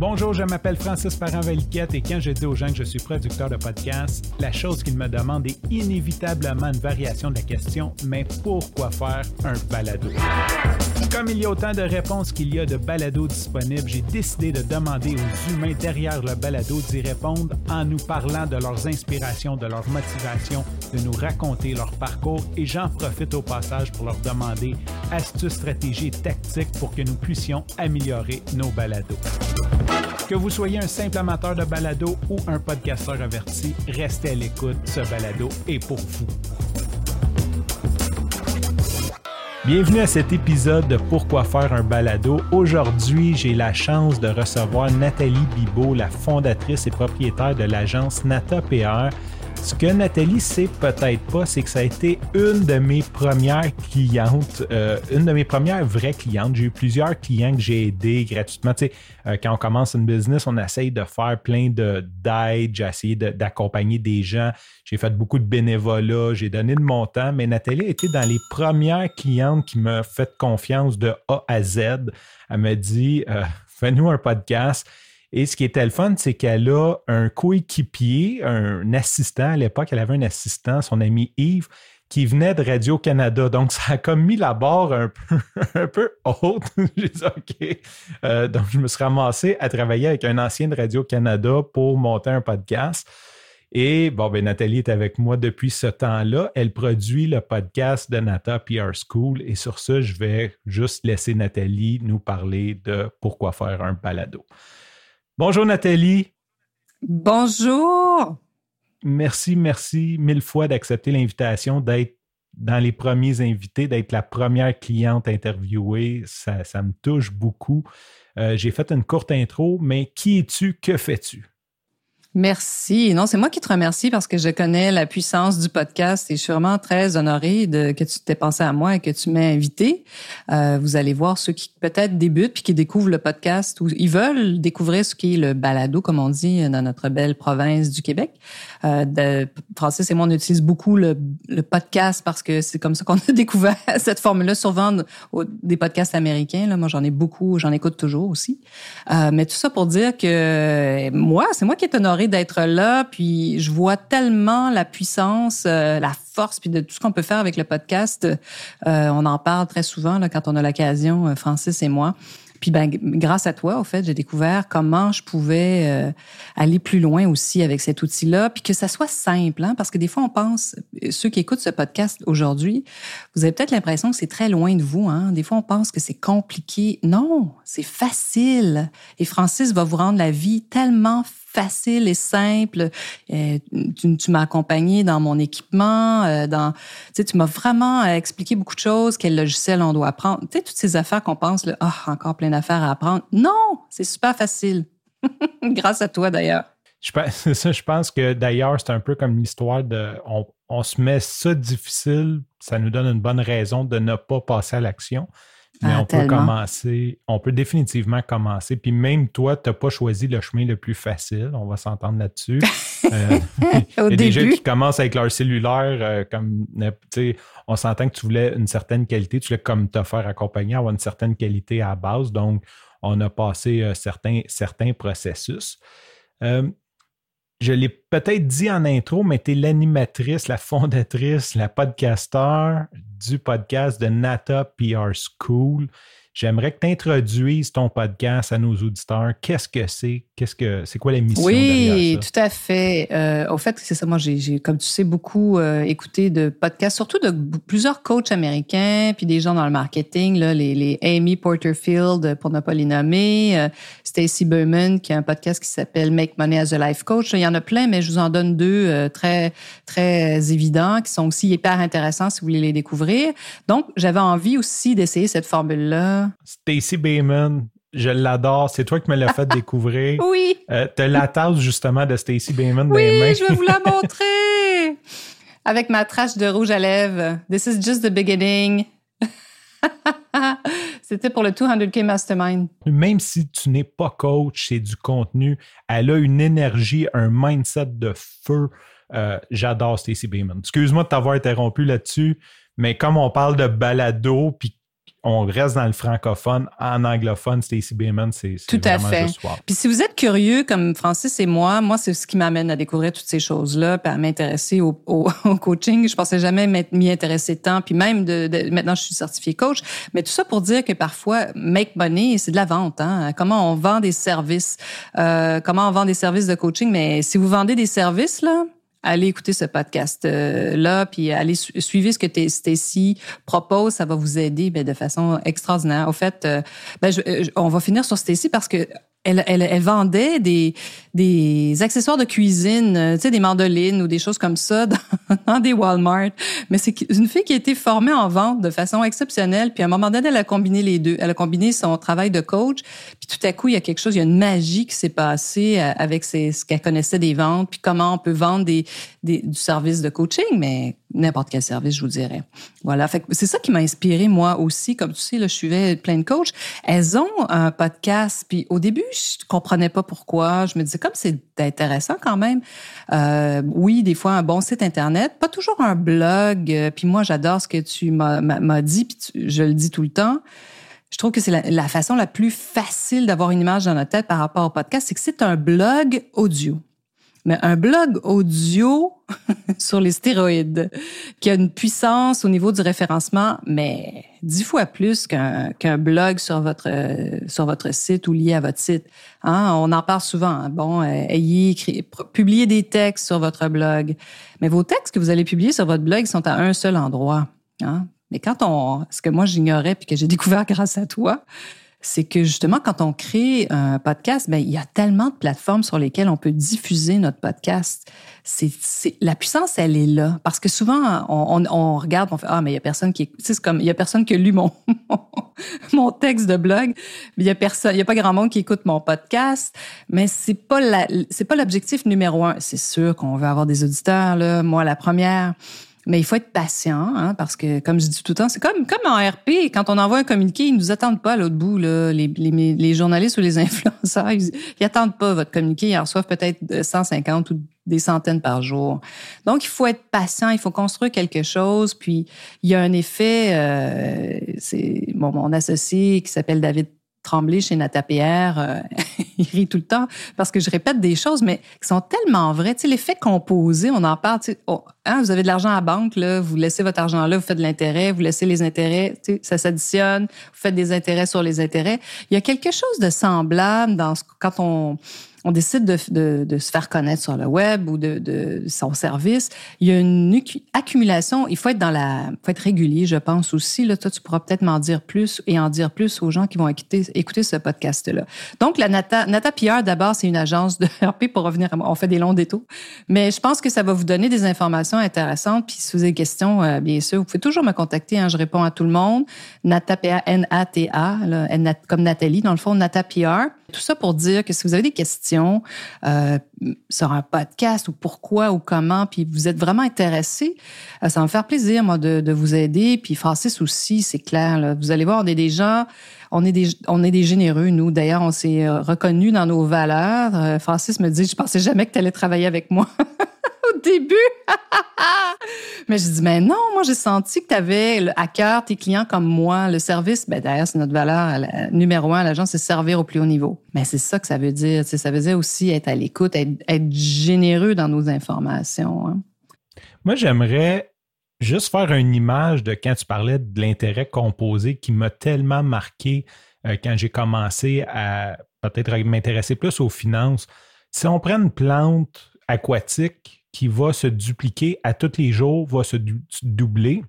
Bonjour, je m'appelle Francis Parent-Valiquette et quand je dis aux gens que je suis producteur de podcast, la chose qu'ils me demandent est inévitablement une variation de la question mais pourquoi faire un balado? Comme il y a autant de réponses qu'il y a de balados disponibles, j'ai décidé de demander aux humains derrière le balado d'y répondre en nous parlant de leurs inspirations, de leur motivation, de nous raconter leur parcours et j'en profite au passage pour leur demander astuces, stratégies et tactiques pour que nous puissions améliorer nos balados. Que vous soyez un simple amateur de balado ou un podcasteur averti, restez à l'écoute, ce balado est pour vous. Bienvenue à cet épisode de Pourquoi faire un balado. Aujourd'hui, j'ai la chance de recevoir Nathalie Bibot, la fondatrice et propriétaire de l'agence Nata PR ce que Nathalie sait peut-être pas, c'est que ça a été une de mes premières clientes, euh, une de mes premières vraies clientes. J'ai eu plusieurs clients que j'ai aidés gratuitement. Tu sais, euh, quand on commence une business, on essaye de faire plein d'aides. J'ai essayé d'accompagner des gens. J'ai fait beaucoup de bénévolat. J'ai donné de mon temps. Mais Nathalie a été dans les premières clientes qui m'ont fait confiance de A à Z. Elle m'a dit euh, Fais-nous un podcast. Et ce qui était le fun, c'est qu'elle a un coéquipier, un assistant. À l'époque, elle avait un assistant, son ami Yves, qui venait de Radio-Canada. Donc, ça a comme mis la barre un peu, haute. J'ai dit OK. Euh, donc, je me suis ramassé à travailler avec un ancien de Radio-Canada pour monter un podcast. Et bon, ben, Nathalie est avec moi depuis ce temps-là. Elle produit le podcast de Nata PR School. Et sur ce, je vais juste laisser Nathalie nous parler de pourquoi faire un balado. Bonjour Nathalie. Bonjour. Merci, merci mille fois d'accepter l'invitation, d'être dans les premiers invités, d'être la première cliente interviewée. Ça, ça me touche beaucoup. Euh, j'ai fait une courte intro, mais qui es-tu? Que fais-tu? Merci. Non, c'est moi qui te remercie parce que je connais la puissance du podcast et je suis vraiment très honorée de que tu t'aies pensé à moi et que tu m'aies invité. Euh, vous allez voir ceux qui peut-être débutent puis qui découvrent le podcast ou ils veulent découvrir ce qui est le balado, comme on dit dans notre belle province du Québec. Euh, de, Francis et moi, on utilise beaucoup le, le podcast parce que c'est comme ça qu'on a découvert cette formule-là, souvent des podcasts américains. Là. Moi, j'en ai beaucoup, j'en écoute toujours aussi. Euh, mais tout ça pour dire que moi, c'est moi qui est honorée d'être là, puis je vois tellement la puissance, euh, la force, puis de tout ce qu'on peut faire avec le podcast. Euh, on en parle très souvent là, quand on a l'occasion, euh, Francis et moi. Puis ben, grâce à toi, au fait, j'ai découvert comment je pouvais aller plus loin aussi avec cet outil-là, puis que ça soit simple, hein, parce que des fois on pense, ceux qui écoutent ce podcast aujourd'hui, vous avez peut-être l'impression que c'est très loin de vous. Hein. Des fois on pense que c'est compliqué. Non, c'est facile. Et Francis va vous rendre la vie tellement facile et simple. Euh, tu, m'as accompagné dans mon équipement, euh, dans, tu sais, tu m'as vraiment expliqué beaucoup de choses, quel logiciel on doit apprendre. Tu sais, toutes ces affaires qu'on pense, là, oh, encore plein d'affaires à apprendre. Non, c'est super facile. Grâce à toi d'ailleurs. Je pense, je pense que d'ailleurs, c'est un peu comme l'histoire de on, on, se met ça difficile, ça nous donne une bonne raison de ne pas passer à l'action. Mais ah, on peut commencer, on peut définitivement commencer. Puis même toi, tu n'as pas choisi le chemin le plus facile. On va s'entendre là-dessus. Euh, il y a des gens qui commencent avec leur cellulaire, euh, comme on s'entend que tu voulais une certaine qualité, tu voulais comme te faire accompagner, avoir une certaine qualité à la base. Donc, on a passé euh, certains, certains processus. je l'ai peut-être dit en intro, mais tu es l'animatrice, la fondatrice, la podcasteur du podcast de Nata PR School. J'aimerais que tu introduises ton podcast à nos auditeurs. Qu'est-ce que c'est? Qu'est-ce que c'est quoi la mission? Oui, tout à fait. Euh, au fait, c'est ça. Moi, j'ai, comme tu sais, beaucoup euh, écouté de podcasts, surtout de plusieurs coachs américains, puis des gens dans le marketing, là, les, les Amy Porterfield, pour ne pas les nommer, euh, Stacy Berman, qui a un podcast qui s'appelle Make Money as a Life Coach. Il y en a plein, mais je vous en donne deux euh, très, très évidents, qui sont aussi hyper intéressants si vous voulez les découvrir. Donc, j'avais envie aussi d'essayer cette formule-là Stacy Bayman, je l'adore. C'est toi qui me l'as fait découvrir. oui. Euh, tu la tasse justement de Stacy Bayman oui, je vais vous la montrer. Avec ma trace de rouge à lèvres. This is just the beginning. C'était pour le 200K Mastermind. Même si tu n'es pas coach, c'est du contenu. Elle a une énergie, un mindset de feu. Euh, j'adore Stacy Bayman. Excuse-moi de t'avoir interrompu là-dessus, mais comme on parle de balado, puis on reste dans le francophone. En anglophone, Stacey Bayman, c'est Tout à fait. Puis si vous êtes curieux, comme Francis et moi, moi, c'est ce qui m'amène à découvrir toutes ces choses-là, puis à m'intéresser au, coaching. Je pensais jamais m'y intéresser tant. Puis même, de, maintenant, je suis certifiée coach. Mais tout ça pour dire que parfois, make money, c'est de la vente. Hein? Comment on vend des services, euh, comment on vend des services de coaching. Mais si vous vendez des services, là, allez écouter ce podcast là puis allez suivre ce que Stacy propose ça va vous aider ben, de façon extraordinaire. Au fait euh, ben, euh, on va finir sur Stacy parce que elle, elle, elle, vendait des, des accessoires de cuisine, euh, tu sais, des mandolines ou des choses comme ça dans, des Walmart. Mais c'est une fille qui a été formée en vente de façon exceptionnelle. Puis à un moment donné, elle a combiné les deux. Elle a combiné son travail de coach. Puis tout à coup, il y a quelque chose, il y a une magie qui s'est passée euh, avec ce qu'elle connaissait des ventes. Puis comment on peut vendre des, des, du service de coaching, mais n'importe quel service, je vous dirais. Voilà. C'est ça qui m'a inspiré moi aussi. Comme tu sais, là, je suivais plein de coachs. Elles ont un podcast. Puis au début, je comprenais pas pourquoi. Je me disais comme c'est intéressant quand même. Euh, oui, des fois un bon site internet, pas toujours un blog. Euh, puis moi, j'adore ce que tu m'as dit. Puis je le dis tout le temps. Je trouve que c'est la, la façon la plus facile d'avoir une image dans notre tête par rapport au podcast, c'est que c'est un blog audio. Mais un blog audio sur les stéroïdes, qui a une puissance au niveau du référencement, mais dix fois plus qu'un qu'un blog sur votre sur votre site ou lié à votre site. Hein? On en parle souvent. Hein? Bon, euh, ayez écrit, publiez des textes sur votre blog, mais vos textes que vous allez publier sur votre blog sont à un seul endroit. Hein? Mais quand on, ce que moi j'ignorais puis que j'ai découvert grâce à toi, c'est que justement, quand on crée un podcast, ben, il y a tellement de plateformes sur lesquelles on peut diffuser notre podcast. C'est, c'est, la puissance, elle est là. Parce que souvent, on, on, regarde, on fait, ah, mais il y a personne qui, c'est comme, il y a personne qui a lu mon, mon texte de blog. Il y a personne, il y a pas grand monde qui écoute mon podcast. Mais c'est pas la, c'est pas l'objectif numéro un. C'est sûr qu'on veut avoir des auditeurs, là. Moi, la première. Mais il faut être patient, hein, parce que, comme je dis tout le temps, c'est comme, comme en RP, quand on envoie un communiqué, ils ne nous attendent pas à l'autre bout. Là. Les, les, les, journalistes ou les influenceurs, ils, n'attendent pas votre communiqué. Ils en reçoivent peut-être 150 ou des centaines par jour. Donc, il faut être patient, il faut construire quelque chose. Puis, il y a un effet, euh, c'est bon, mon associé qui s'appelle David Tremblay chez Nata PR, euh, il rit tout le temps parce que je répète des choses, mais qui sont tellement vraies. Tu sais, l'effet composé, on en parle. Tu oh, hein, vous avez de l'argent à la banque, là, vous laissez votre argent là, vous faites de l'intérêt, vous laissez les intérêts, tu sais, ça s'additionne, vous faites des intérêts sur les intérêts. Il y a quelque chose de semblable dans ce, quand on on décide de, de, de, se faire connaître sur le web ou de, de, son service, il y a une accumulation. Il faut être dans la, faut être régulier, je pense aussi. Là, toi, tu pourras peut-être m'en dire plus et en dire plus aux gens qui vont écouter, écouter ce podcast-là. Donc, la Nata, Nata PR, d'abord, c'est une agence de RP pour revenir. À, on fait des longs détours, mais je pense que ça va vous donner des informations intéressantes. Puis, si vous avez des questions, euh, bien sûr, vous pouvez toujours me contacter. Hein, je réponds à tout le monde. Nata PR, N-A-T-A, comme Nathalie, dans le fond, Nata PR. Tout ça pour dire que si vous avez des questions euh, sur un podcast ou pourquoi ou comment, puis vous êtes vraiment intéressé, euh, ça va me faire plaisir, moi, de, vous aider. Puis Francis aussi, c'est clair. Vous allez voir, on est des gens, on est des, on est des généreux, nous. D'ailleurs, on s'est euh, reconnus dans nos valeurs. Francis me dit, je pensais jamais que tu allais travailler avec moi. au début. mais je dis, mais non, moi, j'ai senti que tu avais à cœur tes clients comme moi. Le service, ben, d'ailleurs, c'est notre valeur numéro un à l'agence, c'est servir au plus haut niveau. Mais c'est ça que ça veut dire. Ça veut aussi être à l'écoute, être, généreux dans nos informations. Hein. Moi, j'aimerais juste faire une image de quand tu parlais de l'intérêt composé qui m'a tellement marqué euh, quand j'ai commencé à peut-être m'intéresser plus aux finances. Si on prend une plante aquatique qui va se dupliquer à tous les jours, va se doubler.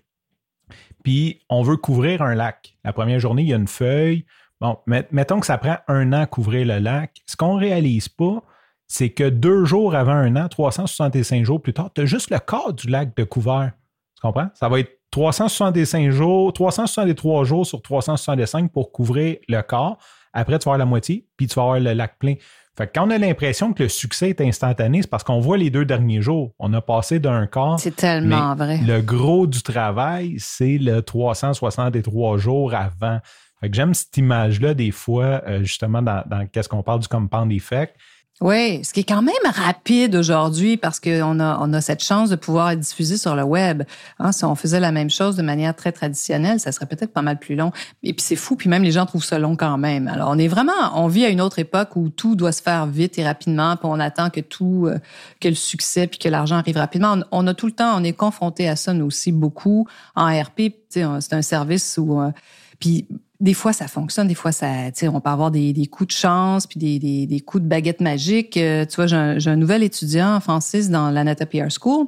Puis on veut couvrir un lac. La première journée, il y a une feuille. Bon, mettons que ça prend un an à couvrir le lac. Ce qu'on ne réalise pas, c'est que deux jours avant un an, 365 jours plus tard, tu as juste le corps du lac de couvert. Tu comprends? Ça va être 365 jours, 363 jours sur 365 pour couvrir le corps. Après, tu vas avoir la moitié, puis tu vas avoir le lac plein. Fait que quand on a l'impression que le succès est instantané, c'est parce qu'on voit les deux derniers jours. On a passé d'un quart. C'est tellement vrai. Le gros du travail, c'est le 363 jours avant. Fait que j'aime cette image-là des fois, euh, justement, dans, dans qu'est-ce qu'on parle du compound effect. Oui, ce qui est quand même rapide aujourd'hui parce qu'on a, on a cette chance de pouvoir diffusé sur le web. Hein, si on faisait la même chose de manière très traditionnelle, ça serait peut-être pas mal plus long. Et puis c'est fou, puis même les gens trouvent ça long quand même. Alors on est vraiment, on vit à une autre époque où tout doit se faire vite et rapidement, puis on attend que tout, euh, que le succès puis que l'argent arrive rapidement. On, a tout le temps, on est confronté à ça nous aussi beaucoup en RP. C'est un service où euh, puis des fois, ça fonctionne, des fois, ça, on peut avoir des, des, coups de chance, puis des, des, des coups de baguette magique. Euh, tu vois, j'ai un, un, nouvel étudiant, Francis, dans l'Anata PR School.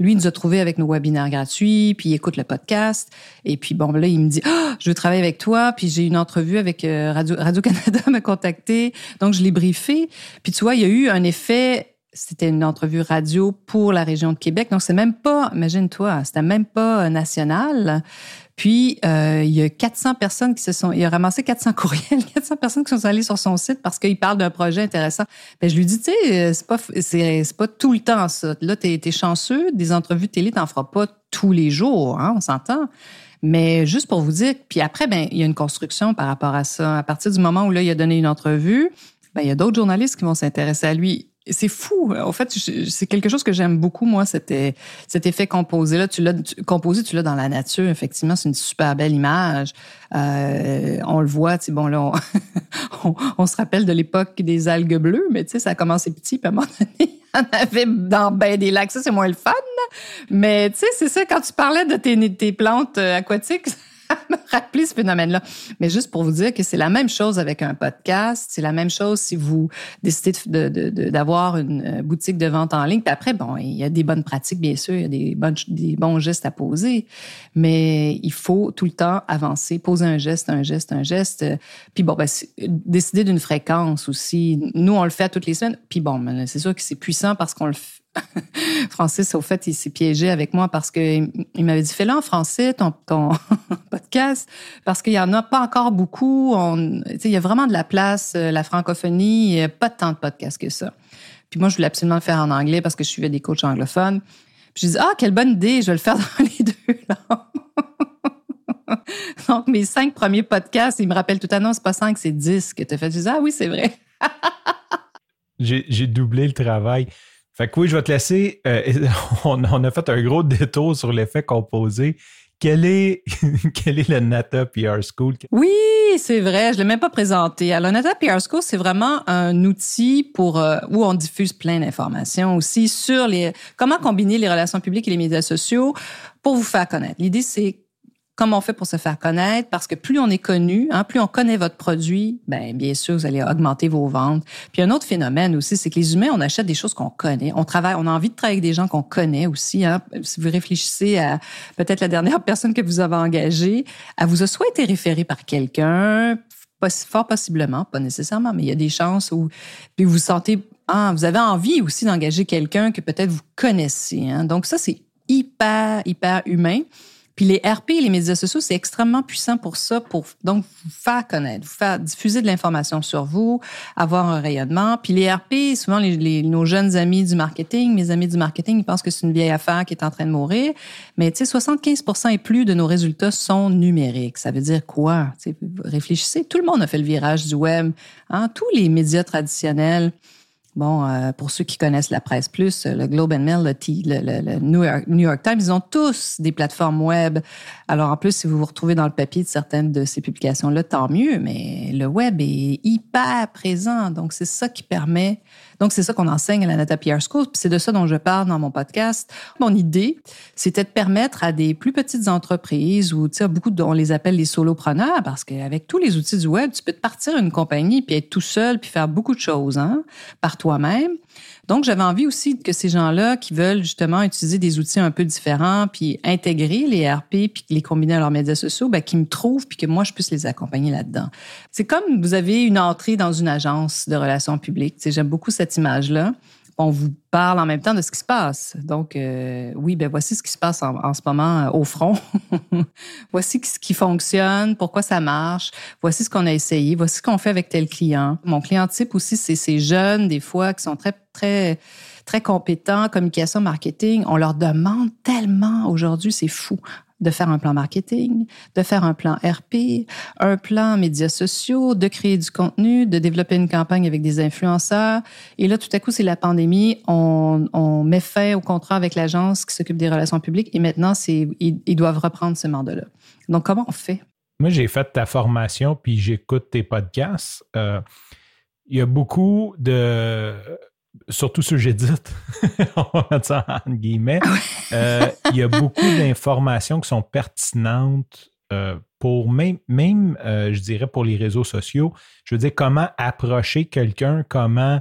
Lui, il nous a trouvé avec nos webinaires gratuits, puis il écoute le podcast. Et puis, bon, là, il me dit, oh, je veux travailler avec toi. Puis j'ai une entrevue avec euh, Radio, Radio-Canada m'a contacté. Donc, je l'ai briefé. Puis tu vois, il y a eu un effet c'était une entrevue radio pour la région de Québec. Donc, c'est même pas, imagine-toi, c'était même pas national. Puis, euh, il y a 400 personnes qui se sont... Il a ramassé 400 courriels, 400 personnes qui sont allées sur son site parce qu'il parle d'un projet intéressant. Ben, je lui dis, tu sais, c'est pas, pas tout le temps ça. Là, t'es, es chanceux, des entrevues télé, t'en feras pas tous les jours, hein, on s'entend. Mais juste pour vous dire, puis après, ben, il y a une construction par rapport à ça. À partir du moment où là, il a donné une entrevue, ben, il y a d'autres journalistes qui vont s'intéresser à lui c'est fou. En fait, c'est quelque chose que j'aime beaucoup, moi, cet, effet composé. Là, tu l'as composé, tu l'as dans la nature. Effectivement, c'est une super belle image. Euh, on le voit, tu sais, bon, là, on, se rappelle de l'époque des algues bleues, mais tu sais, ça a commencé petit, puis à un moment donné, en avait dans ben des lacs. Ça, c'est moins le fun. Mais tu sais, c'est ça, quand tu parlais de tes, tes plantes euh, aquatiques, me rappeler ce phénomène-là. Mais juste pour vous dire que c'est la même chose avec un podcast, c'est la même chose si vous décidez d'avoir une euh, boutique de vente en ligne. Puis après, bon, il y a des bonnes pratiques, bien sûr, il y a des, bons gestes à poser, mais il faut tout le temps avancer, poser un geste, un geste, un geste. Puis bon, ben, décider d'une fréquence aussi. Nous, on le fait toutes les semaines. Puis bon, c'est sûr que c'est puissant parce qu'on le fait Francis, au fait, il s'est piégé avec moi parce qu'il m'avait dit fais-le en français, ton, podcast, parce qu'il y en a pas encore beaucoup. il y a vraiment de la place, euh, la francophonie, a pas tant de podcasts que ça. Puis moi, je voulais absolument le faire en anglais parce que je suivais des coachs anglophones. Puis je dis ah, quelle bonne idée, je vais le faire dans les deux Donc, mes cinq premiers podcasts, ils me rappellent tout à non, c'est pas cinq, c'est dix que tu as fait. Je dis ah oui, c'est vrai. J'ai doublé le travail. Fait que oui, je vais te laisser. Euh, on, a fait un gros détour sur l'effet composé. Quel est, quel est le Nata PR School? Oui, c'est vrai, je ne l'ai même pas présenté. Alors, Nata PR School, c'est vraiment un outil pour euh, où on diffuse plein d'informations aussi sur les comment combiner les relations publiques et les médias sociaux pour vous faire connaître. L'idée, c'est comment on fait pour se faire connaître? Parce que plus on est connu, hein, plus on connaît votre produit, ben bien sûr vous allez augmenter vos ventes. Puis un autre phénomène aussi, c'est que les humains on achète des choses qu'on connaît, on travaille, on a envie de travailler avec des gens qu'on connaît aussi. Hein. Si vous réfléchissez à peut-être la dernière personne que vous avez engagée, elle vous a soit été référée par quelqu'un, fort possiblement, pas nécessairement, mais il y a des chances où puis vous sentez ah, vous avez envie aussi d'engager quelqu'un que peut-être vous connaissez. Hein. Donc ça c'est hyper hyper humain. Puis les RP les médias sociaux, c'est extrêmement puissant pour ça, pour donc vous faire connaître, vous faire diffuser de l'information sur vous, avoir un rayonnement. Puis les RP, souvent les, nos jeunes amis du marketing, mes amis du marketing, ils pensent que c'est une vieille affaire qui est en train de mourir. Mais tu sais, 75 et plus de nos résultats sont numériques. Ça veut dire quoi? réfléchissez, tout le monde a fait le virage du web. Hein? Tous les médias traditionnels Bon, euh, pour ceux qui connaissent la presse plus, le Globe and Mail, le, le, New, York, New, York, Times, ils ont tous des plateformes web. Alors en plus, si vous vous retrouvez dans le papier de certaines de ces publications-là, tant mieux. Mais le web est hyper présent, donc c'est ça qui permet donc, c'est ça qu'on enseigne à la Nata PR School. Puis c'est de ça dont je parle dans mon podcast. Mon idée, c'était de permettre à des plus petites entreprises ou, tu sais, beaucoup, on les appelle les solopreneurs parce qu'avec tous les outils du web, tu peux te partir une compagnie puis être tout seul puis faire beaucoup de choses, hein, par toi-même. Donc, j'avais envie aussi que ces gens-là qui veulent justement utiliser des outils un peu différents, puis intégrer les RP, puis les combiner à leurs médias sociaux, ben, qui me trouvent, puis que moi, je puisse les accompagner là-dedans. C'est comme vous avez une entrée dans une agence de relations publiques. J'aime beaucoup cette image-là on vous parle en même temps de ce qui se passe. Donc, euh, oui, ben voici ce qui se passe en, ce moment euh, au front. voici ce qui fonctionne, pourquoi ça marche. Voici ce qu'on a essayé. Voici ce qu'on fait avec tel client. Mon client type aussi, c'est ces jeunes, des fois, qui sont très, très, très compétents, communication, marketing. On leur demande tellement aujourd'hui, c'est fou de faire un plan marketing, de faire un plan RP, un plan médias sociaux, de créer du contenu, de développer une campagne avec des influenceurs. Et là, tout à coup, c'est la pandémie. On, met fin au contrat avec l'agence qui s'occupe des relations publiques et maintenant, c'est, ils, doivent reprendre ce mandat-là. Donc, comment on fait? Moi, j'ai fait ta formation puis j'écoute tes podcasts. Euh, il y a beaucoup de surtout sur J'édite, on va mettre ça en guillemets, ah euh, il y a beaucoup d'informations qui sont pertinentes euh, pour même, même euh, je dirais, pour les réseaux sociaux. Je veux dire, comment approcher quelqu'un, comment,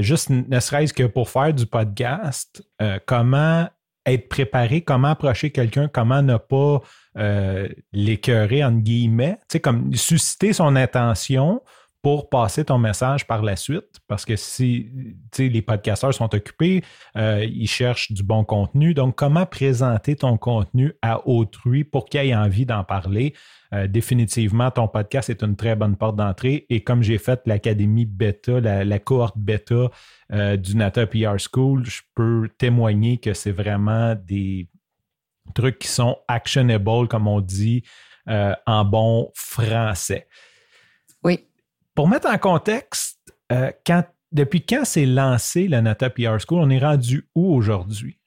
juste ne serait-ce que pour faire du podcast, comment être préparé, comment approcher quelqu'un, comment ne pas l'écœurer, entre guillemets, tu sais, comme susciter son attention pour passer ton message par la suite. Parce que si les podcasteurs sont occupés, euh, ils cherchent du bon contenu. Donc, comment présenter ton contenu à autrui pour qu'il ait envie d'en parler? Euh, définitivement, ton podcast est une très bonne porte d'entrée. Et comme j'ai fait l'académie bêta, la, cohorte bêta euh, du Nata PR School, je peux témoigner que c'est vraiment des trucs qui sont actionable, comme on dit en bon français. Oui. Pour mettre en contexte, euh, depuis quand s'est lancé la Nata PR School, on est rendu où aujourd'hui?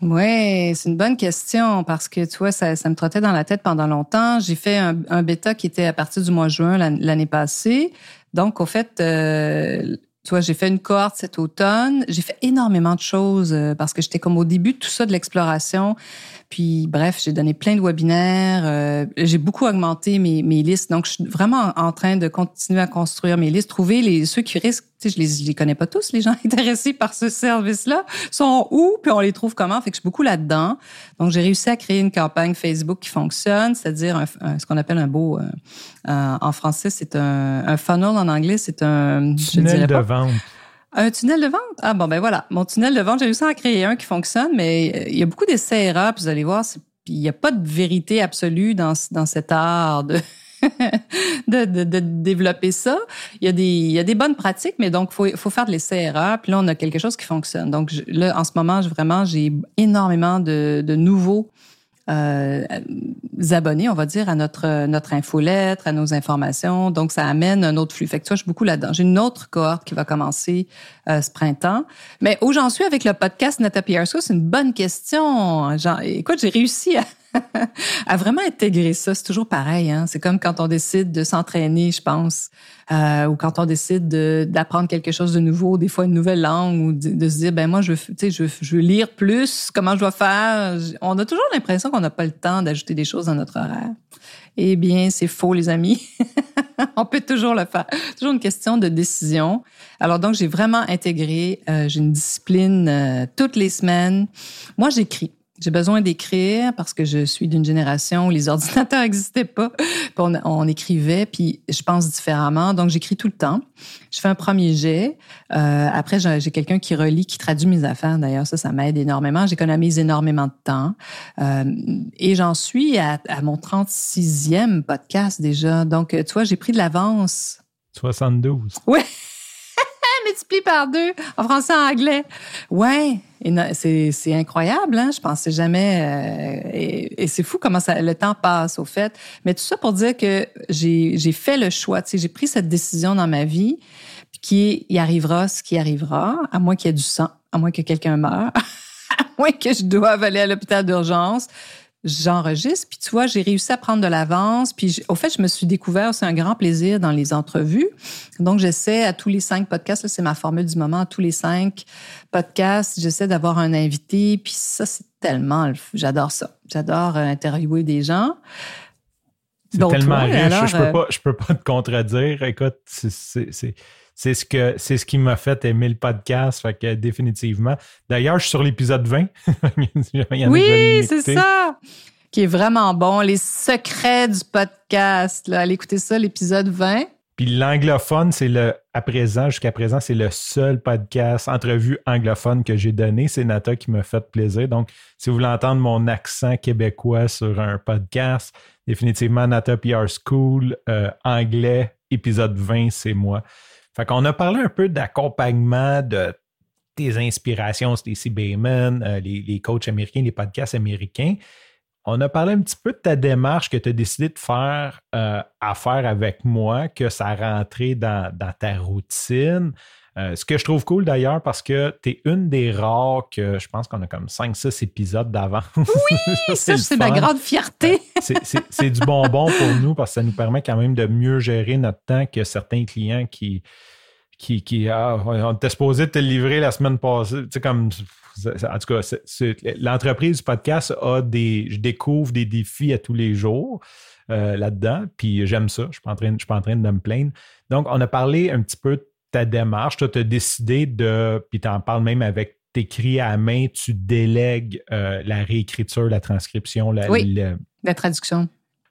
Oui, c'est une bonne question parce que tu vois, ça, me trottait dans la tête pendant longtemps. J'ai fait un, bêta qui était à partir du mois de juin l'année passée. Donc, au fait, euh, tu vois, j'ai fait une cohorte cet automne. J'ai fait énormément de choses euh, parce que j'étais comme au début de tout ça de l'exploration. Puis bref, j'ai donné plein de webinaires. Euh, j'ai beaucoup augmenté mes, mes, listes. Donc, je suis vraiment en, train de continuer à construire mes listes, trouver les ceux qui risquent. Tu sais, je les, je les connais pas tous, les gens intéressés par ce service-là. Sont où? Puis on les trouve comment? Fait que je suis beaucoup là-dedans. Donc, j'ai réussi à créer une campagne Facebook qui fonctionne, c'est-à-dire ce qu'on appelle un beau. Euh, euh, en français, c'est un, un, funnel. En anglais, c'est un. Tunnel de vente. Un tunnel de vente? Ah bon, ben voilà. Mon tunnel de vente, j'ai réussi à en créer un qui fonctionne, mais euh, il y a beaucoup d'essais erreurs, puis vous allez voir, il n'y a pas de vérité absolue dans, dans cet art de, de, de, de, développer ça. Il y, a des, il y a des bonnes pratiques, mais donc, il faut, faut faire de l'essai erreurs. Puis là, on a quelque chose qui fonctionne. Donc, là, en ce moment, vraiment, j'ai énormément de, de nouveaux euh, abonnés, on va dire, à notre notre infolettre, à nos informations. Donc, ça amène un autre flux. Fait que toi, je suis beaucoup là-dedans. J'ai une autre cohorte qui va commencer euh, ce printemps. Mais où j'en suis avec le podcast Nata Pierce, c'est une bonne question. Genre, écoute, j'ai réussi à à vraiment intégrer ça, c'est toujours pareil. Hein? C'est comme quand on décide de s'entraîner, je pense, euh, ou quand on décide d'apprendre quelque chose de nouveau, des fois une nouvelle langue, ou de, se dire, ben moi, je veux, je, je veux lire plus, comment je dois faire? On a toujours l'impression qu'on n'a pas le temps d'ajouter des choses dans notre horaire. Eh bien, c'est faux, les amis. on peut toujours le faire. Toujours une question de décision. Alors donc, j'ai vraiment intégré, euh, j'ai une discipline euh, toutes les semaines. Moi, j'écris. J'ai besoin d'écrire parce que je suis d'une génération où les ordinateurs n'existaient pas. On, écrivait, puis je pense différemment. Donc, j'écris tout le temps. Je fais un premier jet. Euh, après, j'ai quelqu'un qui relit, qui traduit mes affaires. D'ailleurs, ça, ça m'aide énormément. J'économise énormément de temps. Euh, et j'en suis à, à mon 36e podcast déjà. Donc, tu vois, j'ai pris de l'avance. 72. Oui. Multiplie par deux en français en anglais. Ouais, c'est incroyable, hein? Je pensais jamais. Euh, et, c'est fou comment ça, le temps passe, au fait. Mais tout ça pour dire que j'ai fait le choix, j'ai pris cette décision dans ma vie, qui y arrivera ce qui arrivera, à moins qu'il y ait du sang, à moins que quelqu'un meure, à moins que je doive aller à l'hôpital d'urgence j'enregistre. Puis tu vois, j'ai réussi à prendre de l'avance. Puis au fait, je me suis découvert, c'est un grand plaisir dans les entrevues. Donc j'essaie à tous les cinq podcasts, c'est ma formule du moment, à tous les cinq podcasts, j'essaie d'avoir un invité. Puis ça, c'est tellement, j'adore ça. J'adore euh, interviewer des gens. C'est tellement riche, je, peux euh, pas, je peux pas te contredire. Écoute, c'est c'est ce que c'est ce qui m'a fait aimer le podcast. Fait que définitivement. D'ailleurs, je suis sur l'épisode 20. oui, c'est ça. Qui est vraiment bon. Les secrets du podcast. Là. Allez écouter ça, l'épisode 20. Puis l'anglophone, c'est le, à présent, jusqu'à présent, c'est le seul podcast, entrevue anglophone que j'ai donné. C'est Nata qui m'a fait plaisir. Donc, si vous voulez entendre mon accent québécois sur un podcast, définitivement Nata PR School, euh, anglais, épisode 20, c'est moi. Fait qu'on a parlé un peu d'accompagnement de tes inspirations, Stacey Bayman, euh, les, les, coachs américains, les podcasts américains. on a parlé un petit peu de ta démarche que tu as décidé de faire euh, avec moi, que ça a rentré dans, ta routine. Euh, ce que je trouve cool d'ailleurs, parce que tu es une des rares que je pense qu'on a comme 5-6 épisodes d'avant. Oui, ça, c'est ma grande fierté. c'est du bonbon pour nous parce que ça nous permet quand même de mieux gérer notre temps que certains clients qui. Qui, qui ah, on était supposé te livrer la semaine passée. Tu sais, comme en tout cas, l'entreprise du podcast a des. Je découvre des défis à tous les jours euh, là-dedans, puis j'aime ça. Je ne suis, pas en train, je suis pas en train de me plaindre. Donc, on a parlé un petit peu de ta démarche. Toi, tu as décidé de. Puis tu en parles même avec t'écris à main, tu délègues euh, la réécriture, la transcription, la, la traduction.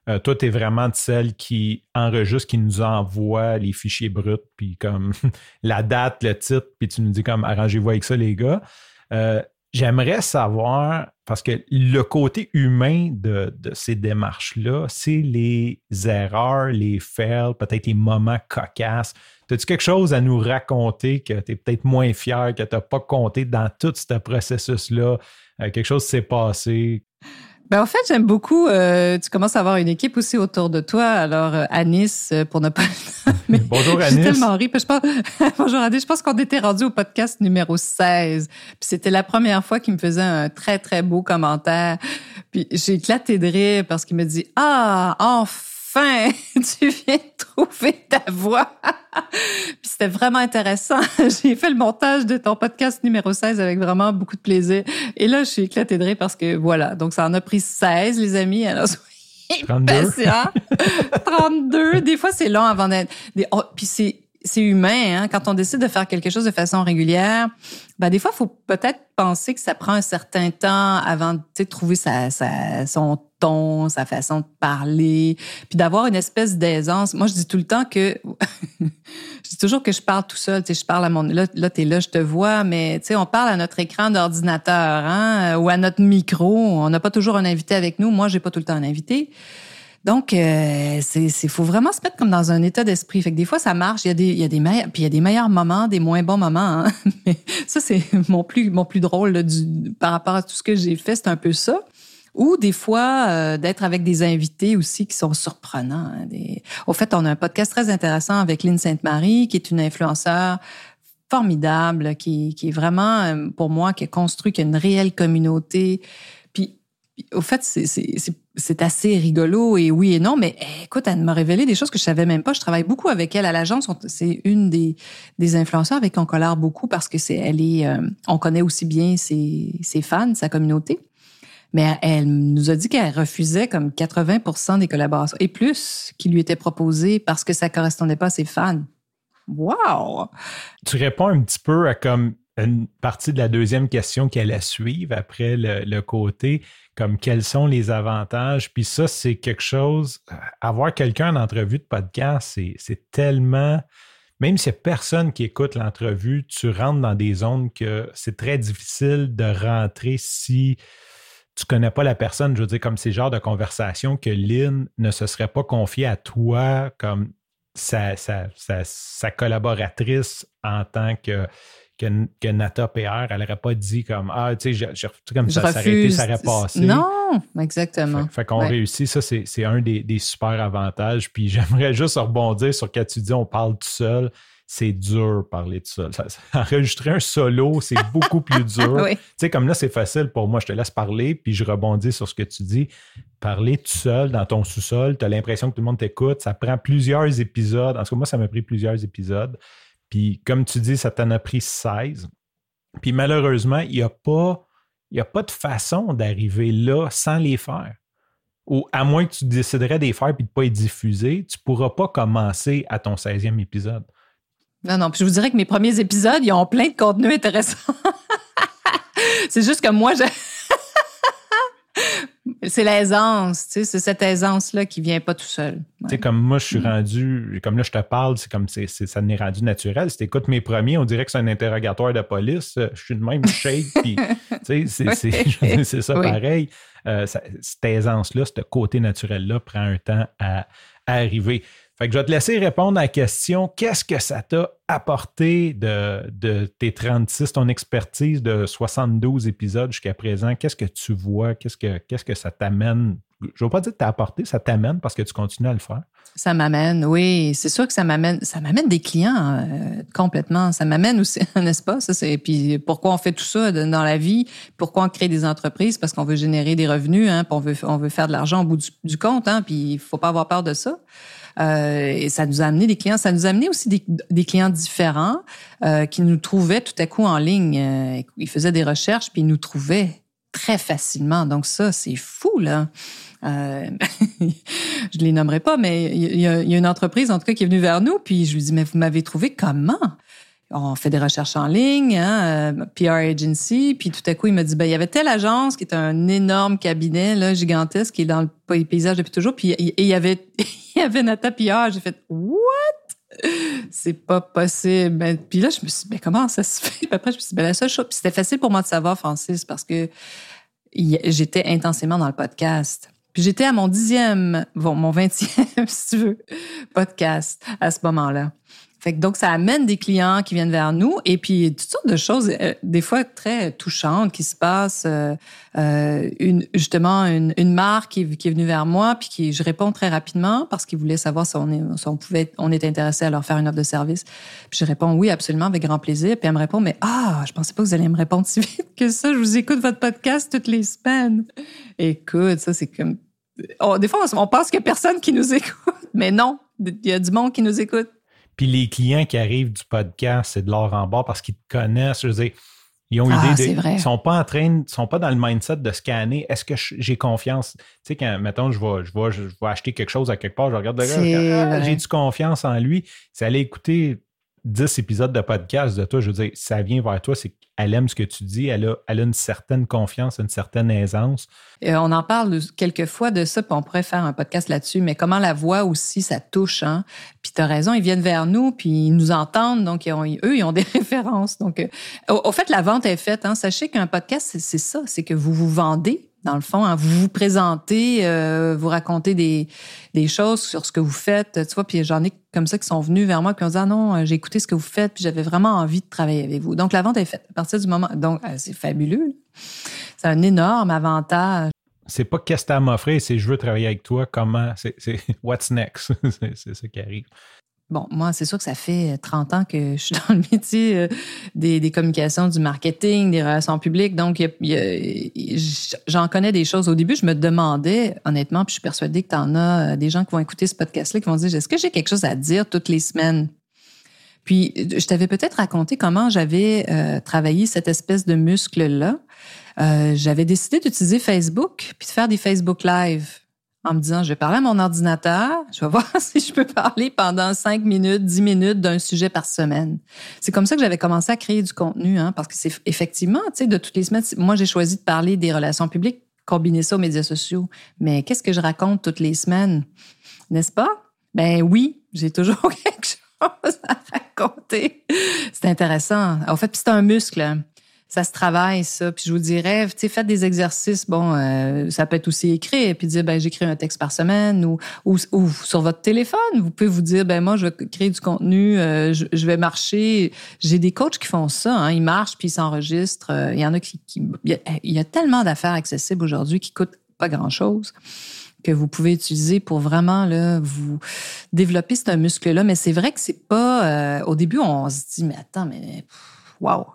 Euh, toi, tu es vraiment de celle qui enregistre, qui nous envoie les fichiers bruts, puis comme la date, le titre, puis tu nous dis comme arrangez-vous avec ça, les gars. Euh, j'aimerais savoir, parce que le côté humain de, ces démarches-là, c'est les erreurs, les fails, peut-être les moments cocasses. As-tu quelque chose à nous raconter que tu es peut-être moins fier, que tu n'as pas compté dans tout ce processus-là? Euh, quelque chose s'est passé? Ben, en fait, j'aime beaucoup. Euh, tu commences à avoir une équipe aussi autour de toi. Alors, euh, Anis, euh, pour ne pas. Bonjour Anis. J'ai tellement ri. Je pense... Bonjour Anis. Je pense qu'on était rendu au podcast numéro 16. Puis c'était la première fois qu'il me faisait un très, très beau commentaire. Puis j'ai éclaté de rire parce qu'il me dit Ah, enfin! Enfin, tu viens de trouver ta voix. Puis c'était vraiment intéressant. J'ai fait le montage de ton podcast numéro 16 avec vraiment beaucoup de plaisir. Et là, je suis éclatée de rire parce que voilà. Donc, ça en a pris 16, les amis. Alors, 32. 32. Des fois, c'est long avant d'être. Oh, puis c'est c'est humain. Hein? Quand on décide de faire quelque chose de façon régulière, ben des fois, il faut peut-être penser que ça prend un certain temps avant de trouver sa, sa, son ton, sa façon de parler, puis d'avoir une espèce d'aisance. Moi, je dis tout le temps que... je dis toujours que je parle tout seul. Je parle à mon... Là, là tu es là, je te vois, mais on parle à notre écran d'ordinateur hein? ou à notre micro. On n'a pas toujours un invité avec nous. Moi, j'ai pas tout le temps un invité. Donc, euh, c'est, faut vraiment se mettre comme dans un état d'esprit. Fait que des fois, ça marche. Il y a des, il y a des meilleurs, puis il y a des meilleurs moments, des moins bons moments. Hein. Mais ça, c'est mon plus, mon plus drôle du, par rapport à tout ce que j'ai fait. C'est un peu ça. Ou des fois, euh, d'être avec des invités aussi qui sont surprenants. Hein. Au fait, on a un podcast très intéressant avec Lynn Sainte-Marie, qui est une influenceur formidable, qui, qui est vraiment, euh, pour moi, qui a construit, qui a une réelle communauté. Au fait, c'est assez rigolo et oui et non, mais eh, écoute, elle m'a révélé des choses que je savais même pas. Je travaille beaucoup avec elle à l'agence. C'est une des, des influenceurs avec qui on collare beaucoup parce que c'est, elle est, euh, on connaît aussi bien ses, ses fans, sa communauté. Mais elle nous a dit qu'elle refusait comme 80 des collaborations et plus qui lui étaient proposées parce que ça correspondait pas à ses fans. Wow! Tu réponds un petit peu à comme une partie de la deuxième question qui allait suivre après le, côté comme quels sont les avantages? Puis ça, c'est quelque chose, euh, avoir quelqu'un en entrevue de podcast, c'est tellement, même s'il n'y a personne qui écoute l'entrevue, tu rentres dans des zones que c'est très difficile de rentrer si tu connais pas la personne. Je veux dire, comme ces genres de conversations que Lynn ne se serait pas confiée à toi comme sa, sa collaboratrice en tant que que, que Nata PR, elle n'aurait pas dit comme Ah, tu sais, comme ça s'arrêter, ça aurait passé. Non, exactement. Fait, qu'on réussit, ça, c'est un des, des, super avantages. Puis j'aimerais juste rebondir sur quand tu dis on parle tout seul. C'est dur parler tout seul. enregistrer un solo, c'est beaucoup plus dur. Tu sais, comme là, c'est facile pour moi. Je te laisse parler, puis je rebondis sur ce que tu dis. Parler tout seul dans ton sous-sol, tu as l'impression que tout le monde t'écoute. Ça prend plusieurs épisodes. En tout cas, moi, ça m'a pris plusieurs épisodes. Puis comme tu dis, ça t'en a pris 16. Puis malheureusement, il n'y a, pas, a pas de façon d'arriver là sans les faire. Ou à moins que tu déciderais de les faire et de ne pas les diffuser, tu ne pourras pas commencer à ton 16e épisode. Non, non. Puis je vous dirais que mes premiers épisodes, ils ont plein de contenu intéressant. C'est juste que moi. C'est l'aisance, tu sais, c'est cette aisance-là qui vient pas tout seul. Tu sais, comme moi, je suis mm. rendu, comme là, je te parle, c'est comme c'est, ça n'est rendu naturel. Si écoutes mes premiers, on dirait que c'est un interrogatoire de police. Je suis de même shake, puis, tu sais, c'est, ça pareil. Euh, cette aisance-là, ce côté naturel-là prend un temps à, arriver. Fait que je vais te laisser répondre à la question qu'est-ce que ça t'a apporté de, de, tes 36, ton expertise de 72 épisodes jusqu'à présent? Qu'est-ce que tu vois? Qu'est-ce que, que ça t'amène? Je ne veux pas dire que t'as apporté, ça t'amène parce que tu continues à le faire. Ça m'amène, oui. C'est sûr que ça m'amène, ça m'amène des clients euh, complètement. Ça m'amène aussi, n'est-ce pas? Ça, puis pourquoi on fait tout ça dans la vie? Pourquoi on crée des entreprises? Parce qu'on veut générer des revenus, hein, on veut, on veut faire de l'argent au bout du, compte, hein, puis il faut pas avoir peur de ça. Euh, et ça nous a amené des clients. Ça nous a amené aussi des, des clients différents euh, qui nous trouvaient tout à coup en ligne. Euh, ils faisaient des recherches puis ils nous trouvaient très facilement. Donc ça, c'est fou là. Euh, je les nommerai pas, mais il y, a, il y, a, une entreprise en tout cas qui est venue vers nous, puis je lui dis mais vous m'avez trouvé comment on fait des recherches en ligne, hein, euh, PR agency, puis tout à coup il me dit ben il y avait telle agence qui est un énorme cabinet gigantesque qui est dans le paysage depuis toujours, puis il y avait il y avait Nata PR, j'ai fait what? C'est pas possible. Ben, puis là, je me suis dit, mais comment ça se fait? après, je me suis dit, ben, la seule chose, c'était facile pour moi de savoir, Francis, parce que j'étais intensément dans le podcast. Puis j'étais à mon dixième, bon, mon vingtième, si tu veux, podcast à ce moment-là. Donc ça amène des clients qui viennent vers nous et puis toutes sortes de choses, euh, des fois très touchantes qui se passent. Euh, euh une, justement, une, une marque qui, qui, est venue vers moi puis qui je réponds très rapidement parce qu'ils voulaient savoir si on, est, si on pouvait, on était intéressé à leur faire une offre de service. Puis je réponds oui absolument avec grand plaisir. Puis elle me répond mais ah je pensais pas que vous alliez me répondre si vite que ça. Je vous écoute votre podcast toutes les semaines. Écoute ça c'est comme oh, des fois on pense qu'il y a personne qui nous écoute, mais non il y a du monde qui nous écoute. Puis les clients qui arrivent du podcast, c'est de l'or en bas parce qu'ils te connaissent. Je veux dire, ils ont ah, idée de, Ils sont pas en train, ils sont pas dans le mindset de scanner. Est-ce que j'ai confiance? Tu sais, quand, mettons, je vais, je, vais, je vais acheter quelque chose à quelque part, je regarde gars, ah, j'ai du confiance en lui? C'est aller écouter 10 épisodes de podcast de toi. Je veux dire, ça vient vers toi, c'est elle aime ce que tu dis, elle a, une certaine confiance, une certaine aisance. Euh, on en parle quelquefois de ça, puis on pourrait faire un podcast là-dessus, mais comment la voix aussi, ça touche. Hein? Puis tu as raison, ils viennent vers nous, puis ils nous entendent, donc eux, ils ont des références. Donc, euh, au, fait, la vente est faite. Hein? Sachez qu'un podcast, c'est ça, c'est que vous vous vendez dans le fond. Hein. Vous vous présentez, euh, vous racontez des, choses sur ce que vous faites, tu vois, puis j'en ai comme ça qui sont venus vers moi qui ont dit ah non, euh, j'ai écouté ce que vous faites, puis j'avais vraiment envie de travailler avec vous. Donc la vente est faite à partir du moment. Donc euh, c'est fabuleux. C'est un énorme avantage. C'est pas qu'est-ce que tu as à m'offrir, c'est je veux travailler avec toi, comment, c'est what's next, c'est ça qui arrive. Bon, moi, c'est sûr que ça fait 30 ans que je suis dans le métier euh, des, communications, du marketing, des relations publiques. Donc, j'en connais des choses. Au début, je me demandais, honnêtement, puis je suis persuadée que tu en as euh, des gens qui vont écouter ce podcast-là qui vont dire, est-ce que j'ai quelque chose à dire toutes les semaines? Puis, je t'avais peut-être raconté comment j'avais euh, travaillé cette espèce de muscle-là. j'avais décidé d'utiliser Facebook puis de faire des Facebook Live en me disant, je vais parler à mon ordinateur, je vais voir si je peux parler pendant cinq minutes, dix minutes d'un sujet par semaine. C'est comme ça que j'avais commencé à créer du contenu, hein, parce que c'est effectivement, tu sais, de toutes les semaines, moi j'ai choisi de parler des relations publiques, combiner ça aux médias sociaux. Mais qu'est-ce que je raconte toutes les semaines, n'est-ce pas? Ben oui, j'ai toujours quelque chose à raconter. C'est intéressant. En fait, c'est un muscle. Ça se travaille ça. Puis je vous dirais, tu sais, faites des exercices. Bon, euh, ça peut être aussi écrit, puis dire, ben j'écris un texte par semaine ou, ou, sur votre téléphone. Vous pouvez vous dire, ben moi je vais créer du contenu, euh, je, vais marcher. J'ai des coachs qui font ça. Hein, ils marchent puis ils s'enregistrent. Euh, il y en a qui, il, y a, tellement d'affaires accessibles aujourd'hui qui coûtent pas grand chose que vous pouvez utiliser pour vraiment là vous développer ce muscle là. Mais c'est vrai que c'est pas. au début, on se dit, mais attends, mais wow,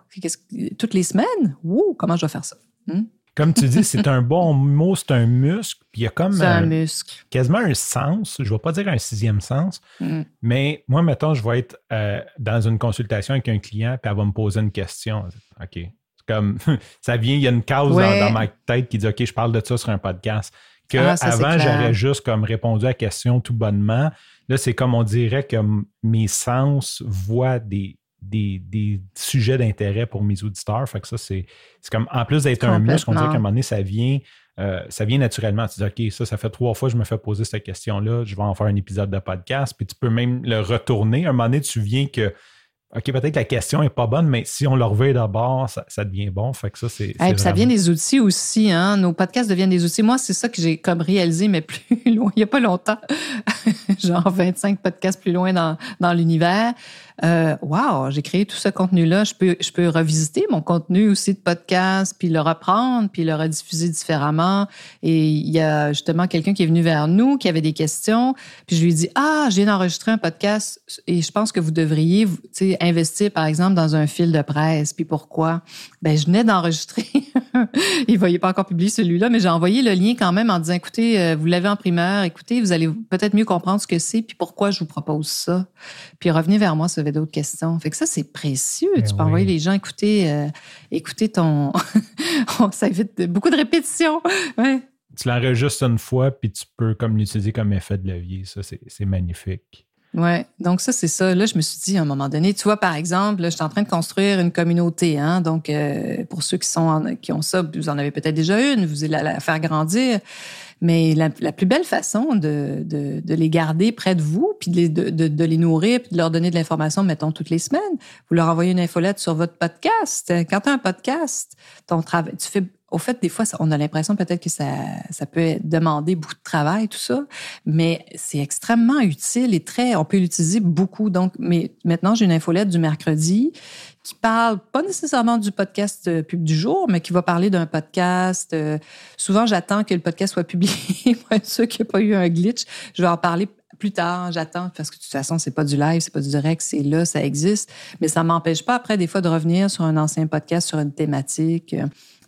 toutes les semaines, wow, comment je vais faire ça? Hmm? Comme tu dis, c'est un bon mot, c'est un muscle. Puis il y a comme un, muscle. quasiment un sens. Je ne vais pas dire un sixième sens, hmm. mais moi, mettons, je vais être euh, dans une consultation avec un client, puis elle va me poser une question. OK. Comme ça vient, il y a une cause dans, ma tête qui dit OK, je parle de ça sur un podcast. Que ah, avant, j'aurais juste comme répondu à la question tout bonnement. Là, c'est comme on dirait que mes sens voient des, des, sujets d'intérêt pour mes auditeurs. Fait que ça, c'est comme, en plus d'être un muscle, on dirait qu'à un moment donné, ça vient, euh, ça vient naturellement. Tu dis, OK, ça, ça fait trois fois que je me fais poser cette question-là, je vais en faire un épisode de podcast, puis tu peux même le retourner. À un moment donné, tu viens que OK, peut-être que la question n'est pas bonne, mais si on le revient d'abord, ça, ça, devient bon. Fait que ça, c'est. Ça devient des outils aussi, hein. Nos podcasts deviennent des outils. Moi, c'est ça que j'ai comme réalisé, mais plus loin, il n'y a pas longtemps. Genre 25 podcasts plus loin dans, dans l'univers euh, wow, j'ai créé tout ce contenu-là. Je peux, je peux revisiter mon contenu aussi de podcast, puis le reprendre, puis le rediffuser différemment. Et il y a justement quelqu'un qui est venu vers nous, qui avait des questions. Puis je lui ai dit, ah, je viens d'enregistrer un podcast et je pense que vous devriez investir, par exemple, dans un fil de presse. Puis pourquoi? Ben, je venais d'enregistrer. il ne voyait pas encore publier celui-là, mais j'ai envoyé le lien quand même en disant, écoutez, euh, vous l'avez en primeur, écoutez, vous allez peut-être mieux comprendre ce que c'est, puis pourquoi je vous propose ça? Puis revenez vers moi si vous avez d'autres questions. Fait que ça, c'est précieux. Ben tu peux envoyer les gens écouter, euh, écouter ton. ça évite beaucoup de répétitions. Ouais. Tu l'enregistres une fois, puis tu peux comme l'utiliser comme effet de levier. Ça, c'est magnifique. Oui, donc ça, c'est ça. Là, je me suis dit à un moment donné, tu vois, par exemple, là, je suis en train de construire une communauté. Hein, donc, euh, pour ceux qui, sont qui ont ça, vous en avez peut-être déjà une, vous allez la faire grandir. Mais la, plus belle façon de, de, les garder près de vous, puis de, de, de les nourrir, puis de leur donner de l'information, mettons, toutes les semaines, vous leur envoyez une infolette sur votre podcast. Quand tu as un podcast, ton travail, tu fais au fait, des fois, on a l'impression peut-être que ça, ça peut demander beaucoup de travail, tout ça, mais c'est extrêmement utile et très, on peut l'utiliser beaucoup. Donc, mais maintenant, j'ai une infolette du mercredi qui parle pas nécessairement du podcast euh, pub du jour, mais qui va parler d'un podcast. Euh, souvent, j'attends que le podcast soit publié pour être sûr qu'il n'y a pas eu un glitch. Je vais en parler plus tard, j'attends, parce que de toute façon, c'est pas du live, c'est pas du direct, c'est là, ça existe. Mais ça m'empêche pas après, des fois, de revenir sur un ancien podcast, sur une thématique.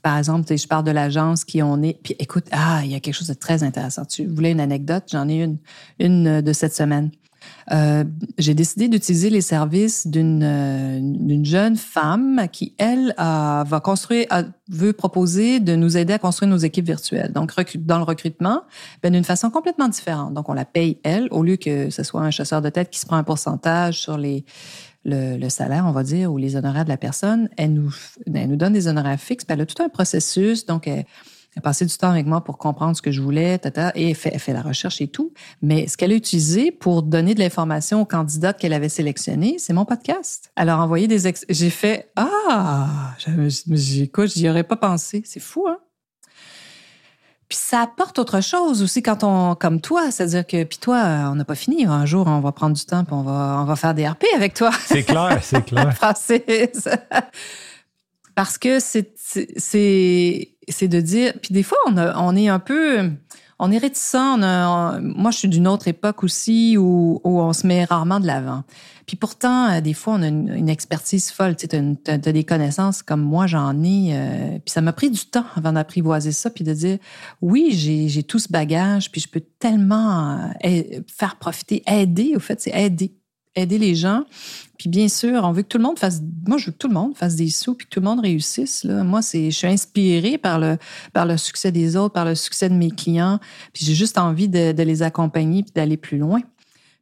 Par exemple, je parle de l'agence qui on est. Puis écoute, ah, il y a quelque chose de très intéressant. Tu voulais une anecdote? J'en ai une, une de cette semaine. Euh, j'ai décidé d'utiliser les services d'une euh, jeune femme qui, elle, va construire, veut proposer de nous aider à construire nos équipes virtuelles. Donc, dans le recrutement, ben, d'une façon complètement différente. Donc, on la paye, elle, au lieu que ce soit un chasseur de tête qui se prend un pourcentage sur les, le, salaire, on va dire, ou les honoraires de la personne. Elle nous, elle nous donne des honoraires fixes. elle a tout un processus. Donc, elle, elle a passé du temps avec moi pour comprendre ce que je voulais, tata, et elle fait, fait la recherche et tout. Mais ce qu'elle a utilisé pour donner de l'information aux candidats qu'elle avait sélectionnés, c'est mon podcast. Elle a envoyé des ex... J'ai fait Ah! J'écoute, j'y aurais pas pensé. C'est fou, hein? Puis ça apporte autre chose aussi quand on, comme toi, c'est-à-dire que, puis toi, on n'a pas fini. Un jour, on va prendre du temps, puis on va, on va faire des RP avec toi. C'est clair, c'est clair. Francis. Parce que c'est, c'est, c'est de dire. Puis des fois, on, on est un peu. On est réticent. moi, je suis d'une autre époque aussi où, on se met rarement de l'avant. Puis pourtant, euh, des fois, on a une, expertise folle. Tu as, des connaissances comme moi, j'en ai. Euh, puis ça m'a pris du temps avant d'apprivoiser ça, puis de dire, oui, j'ai tout ce bagage, puis je peux tellement euh, faire profiter, aider, au fait, c'est aider aider les gens. Puis bien sûr, on veut que tout le monde fasse. Moi, je veux que tout le monde fasse des sous puis que tout le monde réussisse. Là. Moi, je suis inspirée par le par le succès des autres, par le succès de mes clients. Puis j'ai juste envie de, les accompagner puis d'aller plus loin.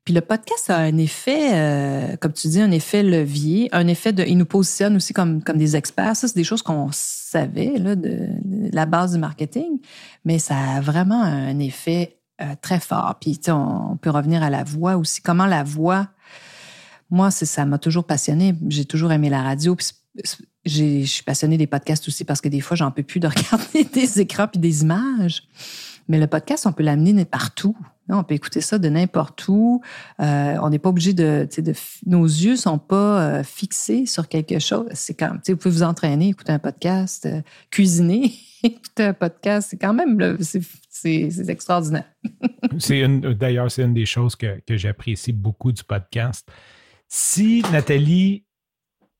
Puis le podcast a un effet, euh, comme tu dis, un effet levier, un effet de. Il nous positionne aussi comme, comme des experts. Ça, c'est des choses qu'on savait là, de, la base du marketing, mais ça a vraiment un effet euh, très fort. Puis on, on peut revenir à la voix aussi. Comment la voix moi, ça m'a toujours passionné. J'ai toujours aimé la radio. je suis passionnée des podcasts aussi parce que des fois, j'en peux plus de regarder des écrans puis des images. Mais le podcast, on peut l'amener partout. On peut écouter ça de n'importe où. Euh, on n'est pas obligé de, Nos yeux sont pas euh, fixés sur quelque chose. C'est quand vous pouvez vous entraîner, écouter un podcast, euh, cuisiner, écouter un podcast. C'est quand même c'est extraordinaire. d'ailleurs, c'est une des choses que, que j'apprécie beaucoup du podcast si, Nathalie,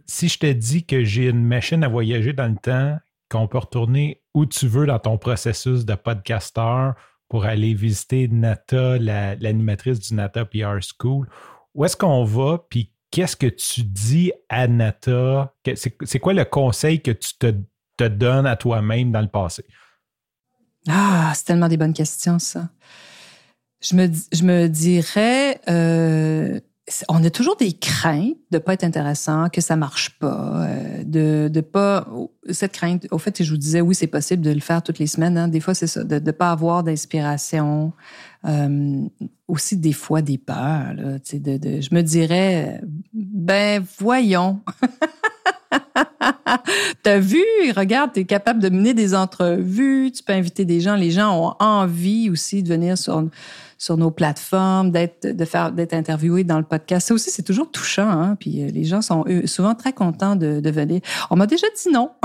si je te dis que j'ai une machine à voyager dans le temps, qu'on peut retourner où tu veux dans ton processus de podcasteur pour aller visiter Nata, l'animatrice du Nata PR School, où est-ce qu'on va? Puis qu'est-ce que tu dis à Nata? C'est quoi le conseil que tu te, te donnes à toi-même dans le passé? Ah, c'est tellement des bonnes questions, ça. Je me, je me dirais, euh, on a toujours des craintes de pas être intéressant, que ça marche pas, euh, de de pas cette crainte. Au fait, je vous disais oui, c'est possible de le faire toutes les semaines. Hein. Des fois, c'est ça, de ne pas avoir d'inspiration. Euh, aussi des fois des peurs. Là, de, de, je me dirais, Ben, voyons. T'as vu, regarde, t'es capable de mener des entrevues, tu peux inviter des gens. Les gens ont envie aussi de venir sur, sur nos plateformes, d'être, de faire, d'être interviewés dans le podcast. Ça aussi, c'est toujours touchant, hein? Puis euh, les gens sont souvent très contents de, venir. On m'a déjà dit non.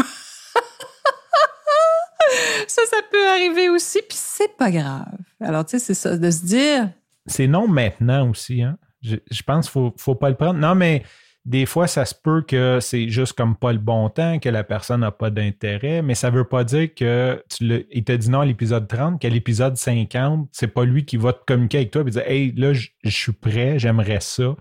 ça, ça peut arriver aussi, puis c'est pas grave. Alors, tu sais, c'est ça, de se dire. C'est non maintenant aussi, hein? Je, pense qu'il faut, faut pas le prendre. Non, mais des fois, ça se peut que c'est juste comme pas le bon temps, que la personne n'a pas d'intérêt, mais ça veut pas dire que tu le, il t'a dit non à l'épisode 30, qu'à l'épisode 50, c'est pas lui qui va te communiquer avec toi et dire Hey, là, je suis prêt, j'aimerais ça.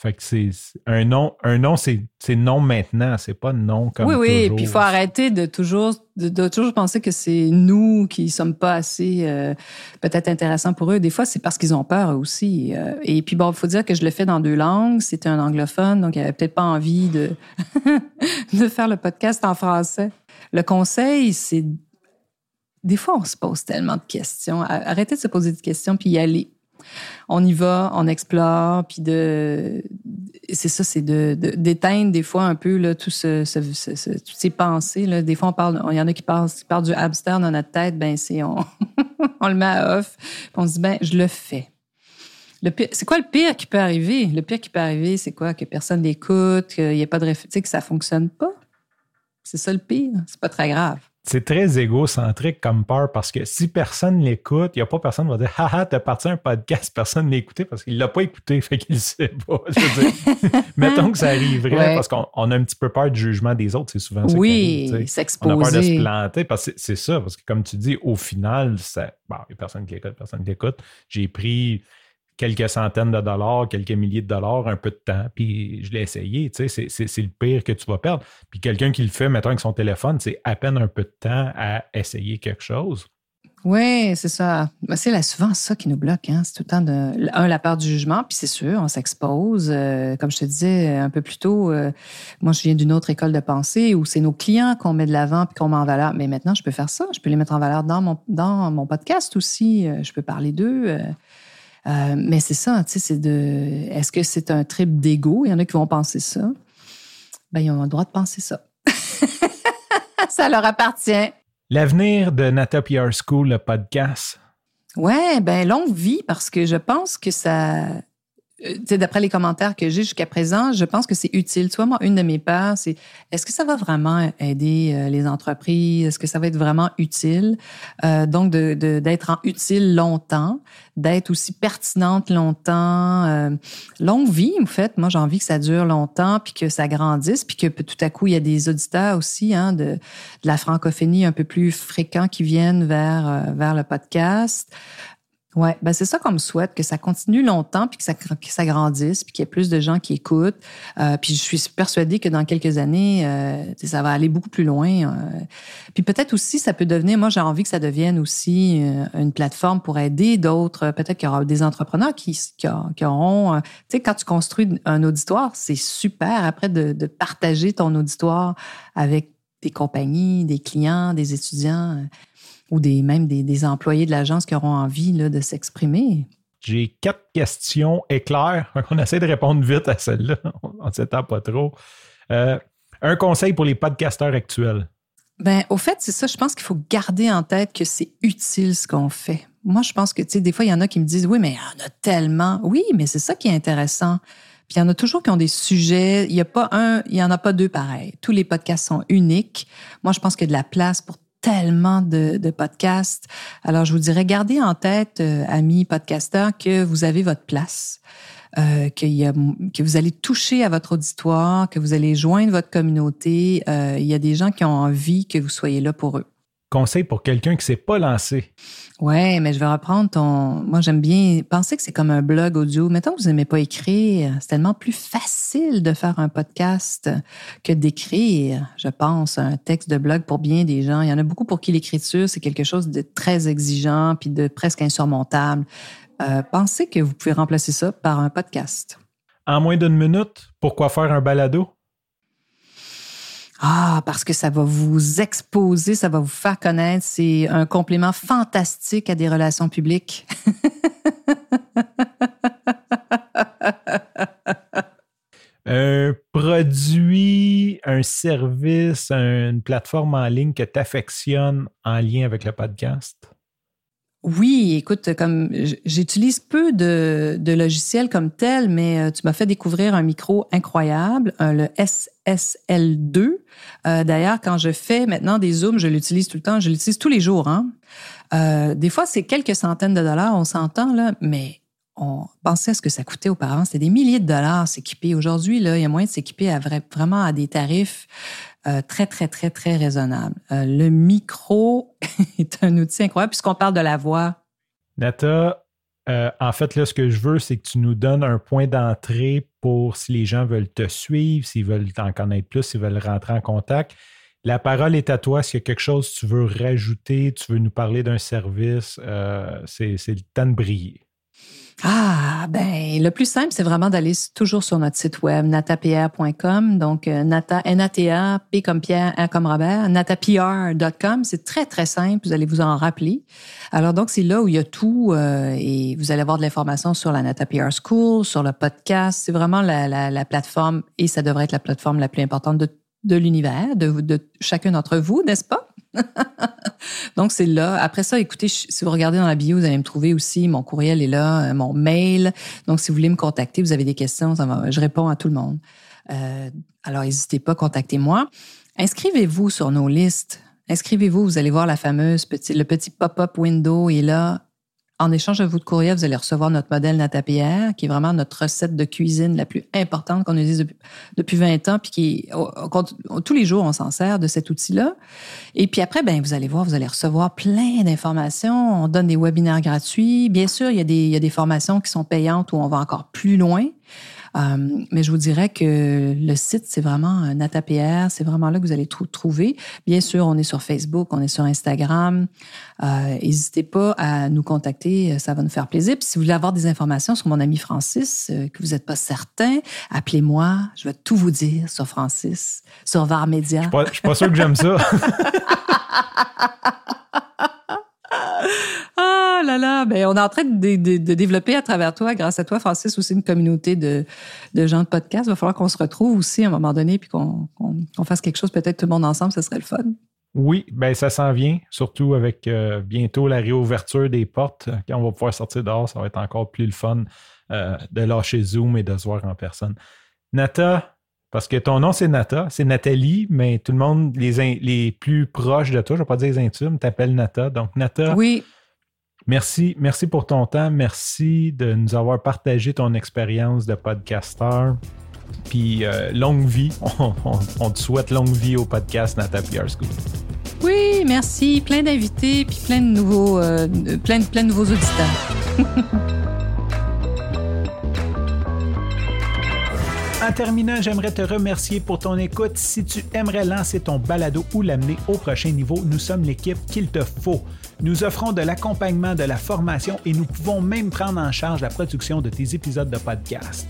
Fait que c'est un nom, un nom, c'est non maintenant, c'est pas non comme Oui, oui, toujours. puis il faut arrêter de toujours, de, toujours penser que c'est nous qui sommes pas assez euh, peut-être intéressants pour eux. Des fois, c'est parce qu'ils ont peur aussi. Euh. et puis bon, il faut dire que je le fais dans deux langues. C'était un anglophone, donc il avait peut-être pas envie de de faire le podcast en français. Le conseil, c'est des fois, on se pose tellement de questions. Arrêtez de se poser des questions puis y aller on y va, on explore, puis de, c'est ça, c'est de, d'éteindre des fois un peu là, tout ce, toutes ces pensées. Là. Des fois, on parle, il y en a qui parlent, qui parlent du hamster dans notre tête, ben c'est on, on le met à off, puis on se dit ben je le fais. Le c'est quoi le pire qui peut arriver? Le pire qui peut arriver, c'est quoi? Que personne n'écoute, qu'il n'y ait pas de, tu sais, que ça fonctionne pas? C'est ça le pire. C'est pas très grave c'est très égocentrique comme peur parce que si personne l'écoute, il n'y a pas personne qui va dire Haha, t'as parti un podcast, personne ne l'a écouté parce qu'il ne l'a pas écouté, fait qu'il ne sait pas. mettons que ça arriverait parce qu'on a un petit peu peur du jugement des autres, c'est souvent ça. Oui, s'exposer. On a peur de se planter parce que c'est ça, parce que comme tu dis, au final, il n'y a personne qui écoute, personne qui écoute. J'ai pris quelques centaines de dollars, quelques milliers de dollars, un peu de temps, puis je l'ai essayé. Tu sais, c'est le pire que tu vas perdre. Puis quelqu'un qui le fait, mettons, avec son téléphone, c'est à peine un peu de temps à essayer quelque chose. Oui, c'est ça. Ben, c'est souvent ça qui nous bloque. Hein? C'est tout le temps de, un, la peur du jugement, puis c'est sûr, on s'expose. Euh, comme je te disais un peu plus tôt, euh, moi, je viens d'une autre école de pensée où c'est nos clients qu'on met de l'avant puis qu'on met en valeur. Mais maintenant, je peux faire ça. Je peux les mettre en valeur dans mon, dans mon podcast aussi. Euh, je peux parler d'eux. Euh, mais c'est ça, tu sais, c'est de. Est-ce que c'est un trip d'ego? Il y en a qui vont penser ça. Ben, ils ont le droit de penser ça. ça leur appartient. L'avenir de Nata PR School, le podcast. Ouais, ben longue vie parce que je pense que ça d'après les commentaires que j'ai jusqu'à présent, je pense que c'est utile. Tu moi, une de mes peurs, c'est est-ce que ça va vraiment aider euh, les entreprises? Est-ce que ça va être vraiment utile? Euh, donc, d'être de, en utile longtemps, d'être aussi pertinente longtemps. Euh, longue vie, en fait. Moi, j'ai envie que ça dure longtemps, puis que ça grandisse, puis que tout à coup, il y a des auditeurs aussi hein, de, de la francophonie un peu plus fréquents qui viennent vers, vers le podcast. Oui, ben c'est ça qu'on me souhaite, que ça continue longtemps, puis que ça, grandisse, puis qu'il y ait plus de gens qui écoutent. Euh, puis je suis persuadée que dans quelques années, euh, ça va aller beaucoup plus loin. Euh. Puis peut-être aussi, ça peut devenir, moi j'ai envie que ça devienne aussi une plateforme pour aider d'autres. Peut-être qu'il y aura des entrepreneurs qui, auront, tu sais, quand tu construis un auditoire, c'est super après de partager ton auditoire avec des compagnies, des clients, des étudiants ou des, même des, employés de l'agence qui auront envie là, de s'exprimer? J'ai quatre questions éclairs. On essaie de répondre vite à celle-là. On ne s'étend pas trop. Euh, un conseil pour les podcasteurs actuels? Ben, au fait, c'est ça. Je pense qu'il faut garder en tête que c'est utile ce qu'on fait. Moi, je pense que, tu sais, des fois, il y en a qui me disent, oui, mais il y en a tellement. Oui, mais c'est ça qui est intéressant. Puis il y en a toujours qui ont des sujets. Il y a pas un, il y en a pas deux pareils. Tous les podcasts sont uniques. Moi, je pense qu'il y a de la place pour tellement de, podcasts. Alors, je vous dirais, gardez en tête, euh, amis podcasteurs, que vous avez votre place, euh, que vous allez toucher à votre auditoire, que vous allez joindre votre communauté. Euh, il y a des gens qui ont envie que vous soyez là pour eux conseil pour quelqu'un qui ne s'est pas lancé? Ouais, mais je vais reprendre ton. Moi, j'aime bien penser que c'est comme un blog audio. Mettons que vous n'aimez pas écrire. C'est tellement plus facile de faire un podcast que d'écrire, je pense, un texte de blog pour bien des gens. Il y en a beaucoup pour qui l'écriture, c'est quelque chose de très exigeant puis de presque insurmontable. Euh, pensez que vous pouvez remplacer ça par un podcast. En moins d'une minute, pourquoi faire un balado? Ah, parce que ça va vous exposer, ça va vous faire connaître. C'est un complément fantastique à des relations publiques. Un produit, un service, une plateforme en ligne que tu affectionnes en lien avec le podcast? Oui, écoute, comme j'utilise peu de, logiciels comme tel, mais euh, tu m'as fait découvrir un micro incroyable, le SSL2. Euh, d'ailleurs, quand je fais maintenant des zooms, je l'utilise tout le temps, je l'utilise tous les jours. Hein. Euh, des fois, c'est quelques centaines de dollars, on s'entend là, mais on pensait à ce que ça coûtait auparavant. C'était des milliers de dollars s'équiper. Aujourd'hui, là, il y a moyen de s'équiper vraiment à des tarifs euh, très, très, très, très raisonnable. Euh, le micro est un outil incroyable puisqu'on parle de la voix. Nata, euh, en fait, là, ce que je veux, c'est que tu nous donnes un point d'entrée pour si les gens veulent te suivre, s'ils veulent t'en connaître plus, s'ils veulent rentrer en contact. La parole est à toi. S'il y a quelque chose que tu veux rajouter, tu veux nous parler d'un service, c'est le temps de briller. Ah, ben, le plus simple, c'est vraiment d'aller toujours sur notre site web, natapr.com. Donc, euh, nata, N-A-T-A, P comme Pierre, A comme Robert, natapr.com. C'est très, très simple. Vous allez vous en rappeler. Alors, donc, c'est là où il y a tout euh, et vous allez avoir de l'information sur la NataPR School, sur le podcast. C'est vraiment la, la, la, plateforme et ça devrait être la plateforme la plus importante de, de l'univers, de, de chacun d'entre vous, n'est-ce pas? Donc, c'est là. Après ça, écoutez, si vous regardez dans la bio, vous allez me trouver aussi. Mon courriel est là, euh, mon mail. Donc, si vous voulez me contacter, vous avez des questions, je réponds à tout le monde. Euh, alors, n'hésitez pas, contactez-moi. Inscrivez-vous sur nos listes. Inscrivez-vous, vous allez voir la fameuse petit, le petit pop-up window est là. En échange de votre courriel, vous allez recevoir notre modèle Natapière, qui est vraiment notre recette de cuisine la plus importante qu'on utilise depuis, depuis 20 ans, puis qui tous les jours on s'en sert de cet outil-là. Et puis après, ben vous allez voir, vous allez recevoir plein d'informations. On donne des webinaires gratuits. Bien sûr, il y a des, il y a des formations qui sont payantes où on va encore plus loin. Euh, mais je vous dirais que le site, c'est vraiment un ATAPR. C'est vraiment là que vous allez tout trouver. Bien sûr, on est sur Facebook, on est sur Instagram. Euh, n'hésitez pas à nous contacter, ça va nous faire plaisir. Puis si vous voulez avoir des informations sur mon ami Francis, euh, que vous n'êtes pas certain, appelez-moi. Je vais tout vous dire sur Francis, sur VAR Media. Je ne suis pas sûr que j'aime ça. Ah là là, ben on est en train de, développer à travers toi, grâce à toi, Francis, aussi une communauté de, gens de podcast. Il va falloir qu'on se retrouve aussi à un moment donné, puis qu'on fasse quelque chose, peut-être tout le monde ensemble, ce serait le fun. Oui, ben ça s'en vient, surtout avec euh, bientôt la réouverture des portes. Quand on va pouvoir sortir dehors, ça va être encore plus le fun euh, de lâcher Zoom et de se voir en personne. Nata, parce que ton nom c'est Nata, c'est Nathalie, mais tout le monde, les, les plus proches de toi, je ne vais pas dire les intimes, t'appelles Nata. Donc Nata, oui. Merci, merci pour ton temps. Merci de nous avoir partagé ton expérience de podcasteur. Puis euh, longue vie. On, te souhaite longue vie au podcast Nata PR School. Oui, merci. Plein d'invités, puis plein de nouveaux, euh, plein, plein de nouveaux auditeurs. En terminant, j'aimerais te remercier pour ton écoute. Si tu aimerais lancer ton balado ou l'amener au prochain niveau, nous sommes l'équipe qu'il te faut. Nous offrons de l'accompagnement, de la formation et nous pouvons même prendre en charge la production de tes épisodes de podcast.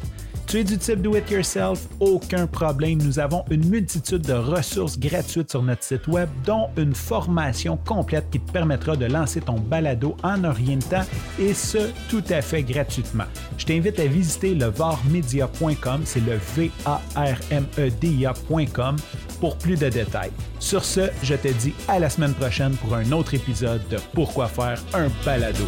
Tu es du type do it yourself, aucun problème. Nous avons une multitude de ressources gratuites sur notre site web, dont une formation complète qui te permettra de lancer ton balado en orientant et ce, tout à fait gratuitement. Je t'invite à visiter le varmedia.com, c'est le V-A-R-M-E-D-I-A.com pour plus de détails. Sur ce, je te dis à la semaine prochaine pour un autre épisode de Pourquoi faire un balado.